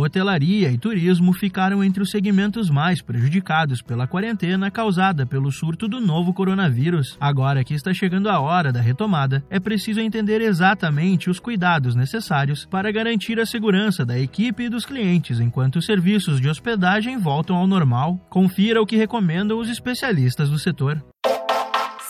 Hotelaria e turismo ficaram entre os segmentos mais prejudicados pela quarentena causada pelo surto do novo coronavírus. Agora que está chegando a hora da retomada, é preciso entender exatamente os cuidados necessários para garantir a segurança da equipe e dos clientes enquanto os serviços de hospedagem voltam ao normal. Confira o que recomendam os especialistas do setor.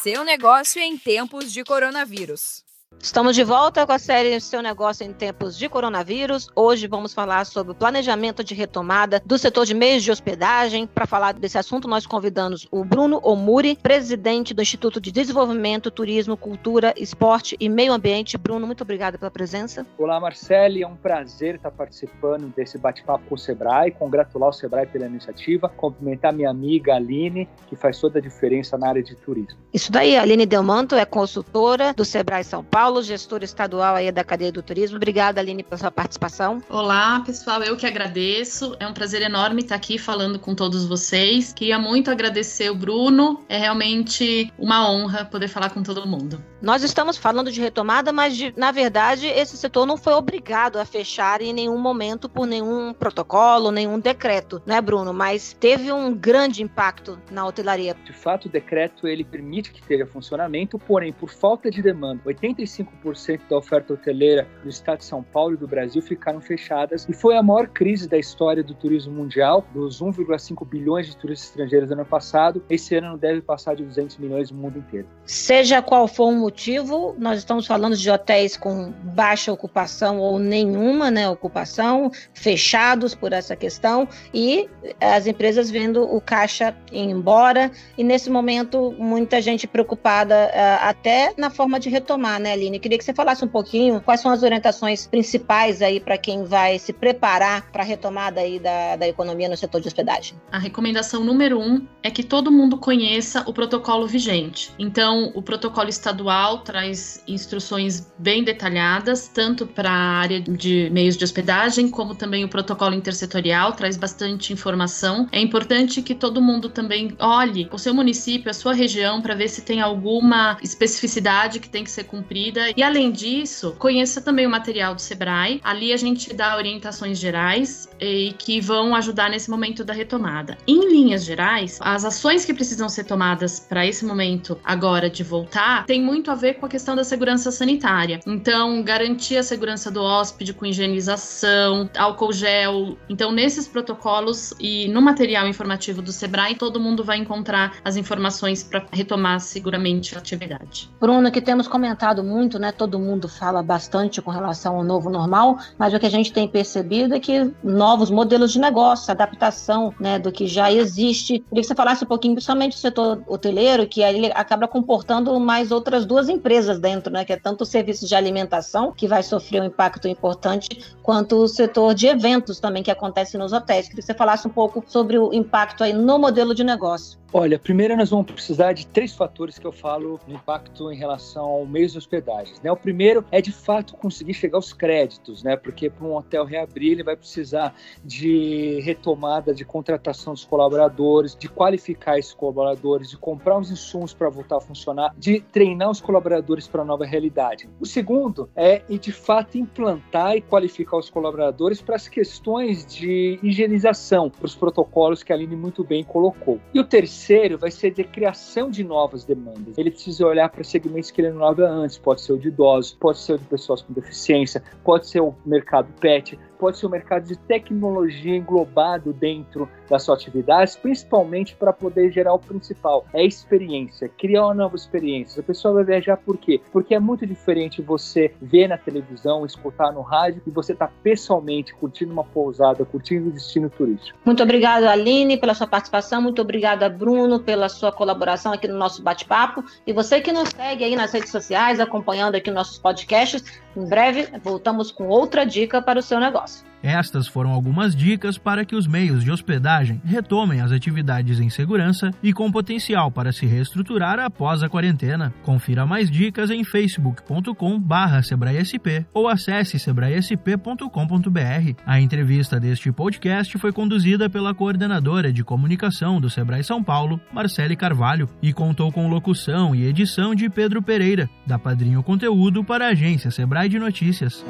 Seu negócio em tempos de coronavírus. Estamos de volta com a série Seu Negócio em Tempos de Coronavírus. Hoje vamos falar sobre o planejamento de retomada do setor de meios de hospedagem. Para falar desse assunto, nós convidamos o Bruno Omuri, presidente do Instituto de Desenvolvimento, Turismo, Cultura, Esporte e Meio Ambiente. Bruno, muito obrigada pela presença. Olá, Marcele. É um prazer estar participando desse bate-papo com o Sebrae, congratular o Sebrae pela iniciativa, cumprimentar minha amiga Aline, que faz toda a diferença na área de turismo. Isso daí, a Aline Delmanto é consultora do Sebrae São Paulo Paulo, gestor estadual aí da cadeia do turismo. Obrigada, Aline, pela sua participação. Olá, pessoal, eu que agradeço. É um prazer enorme estar aqui falando com todos vocês. Queria muito agradecer o Bruno. É realmente uma honra poder falar com todo mundo. Nós estamos falando de retomada, mas de, na verdade esse setor não foi obrigado a fechar em nenhum momento por nenhum protocolo, nenhum decreto, né, Bruno? Mas teve um grande impacto na hotelaria. De fato, o decreto ele permite que esteja funcionamento, porém, por falta de demanda, 85 95% da oferta hoteleira do estado de São Paulo e do Brasil ficaram fechadas e foi a maior crise da história do turismo mundial, dos 1,5 bilhões de turistas estrangeiros do ano passado. Esse ano não deve passar de 200 milhões no mundo inteiro. Seja qual for o motivo, nós estamos falando de hotéis com baixa ocupação ou nenhuma né, ocupação, fechados por essa questão e as empresas vendo o caixa ir embora e nesse momento muita gente preocupada uh, até na forma de retomar, né, Aline? Queria que você falasse um pouquinho quais são as orientações principais aí para quem vai se preparar para a retomada aí da, da economia no setor de hospedagem. A recomendação número um é que todo mundo conheça o protocolo vigente. Então, o protocolo estadual traz instruções bem detalhadas, tanto para a área de meios de hospedagem, como também o protocolo intersetorial traz bastante informação. É importante que todo mundo também olhe o seu município, a sua região, para ver se tem alguma especificidade que tem que ser cumprida e além disso, conheça também o material do Sebrae. Ali a gente dá orientações gerais e que vão ajudar nesse momento da retomada. Em linhas gerais, as ações que precisam ser tomadas para esse momento agora de voltar tem muito a ver com a questão da segurança sanitária. Então, garantir a segurança do hóspede com higienização, álcool gel. Então, nesses protocolos e no material informativo do Sebrae, todo mundo vai encontrar as informações para retomar seguramente a atividade. Bruno, que temos comentado muito muito, né? Todo mundo fala bastante com relação ao novo normal, mas o que a gente tem percebido é que novos modelos de negócio, adaptação, né, do que já existe. Queria que você falasse um pouquinho, principalmente do setor hoteleiro, que aí ele acaba comportando mais outras duas empresas dentro, né? Que é tanto o serviço de alimentação, que vai sofrer um impacto importante, quanto o setor de eventos também, que acontece nos hotéis. Queria que você falasse um pouco sobre o impacto aí no modelo de negócio. Olha, primeiro nós vamos precisar de três fatores que eu falo no impacto em relação ao meio de hospedagens. Né? O primeiro é de fato conseguir chegar aos créditos, né? Porque para um hotel reabrir, ele vai precisar de retomada de contratação dos colaboradores, de qualificar esses colaboradores, de comprar os insumos para voltar a funcionar, de treinar os colaboradores para a nova realidade. O segundo é de fato implantar e qualificar os colaboradores para as questões de higienização, para os protocolos que a Aline muito bem colocou. E o terceiro terceiro vai ser de criação de novas demandas. Ele precisa olhar para segmentos que ele não olhava antes. Pode ser o de idosos, pode ser o de pessoas com deficiência, pode ser o mercado pet, pode ser o mercado de tecnologia englobado dentro das suas atividades, principalmente para poder gerar o principal, é experiência, criar uma nova experiência. A pessoa vai viajar por quê? Porque é muito diferente você ver na televisão, escutar no rádio e você tá pessoalmente curtindo uma pousada, curtindo um destino turístico. Muito obrigada, Aline, pela sua participação, muito obrigada, Bruno, pela sua colaboração aqui no nosso bate-papo e você que nos segue aí nas redes sociais, acompanhando aqui nossos podcasts, em breve voltamos com outra dica para o seu negócio. Estas foram algumas dicas para que os meios de hospedagem retomem as atividades em segurança e com potencial para se reestruturar após a quarentena. Confira mais dicas em facebook.com/sebraesp ou acesse sebraesp.com.br. A entrevista deste podcast foi conduzida pela coordenadora de comunicação do Sebrae São Paulo, Marcele Carvalho, e contou com locução e edição de Pedro Pereira, da Padrinho Conteúdo para a agência Sebrae de Notícias.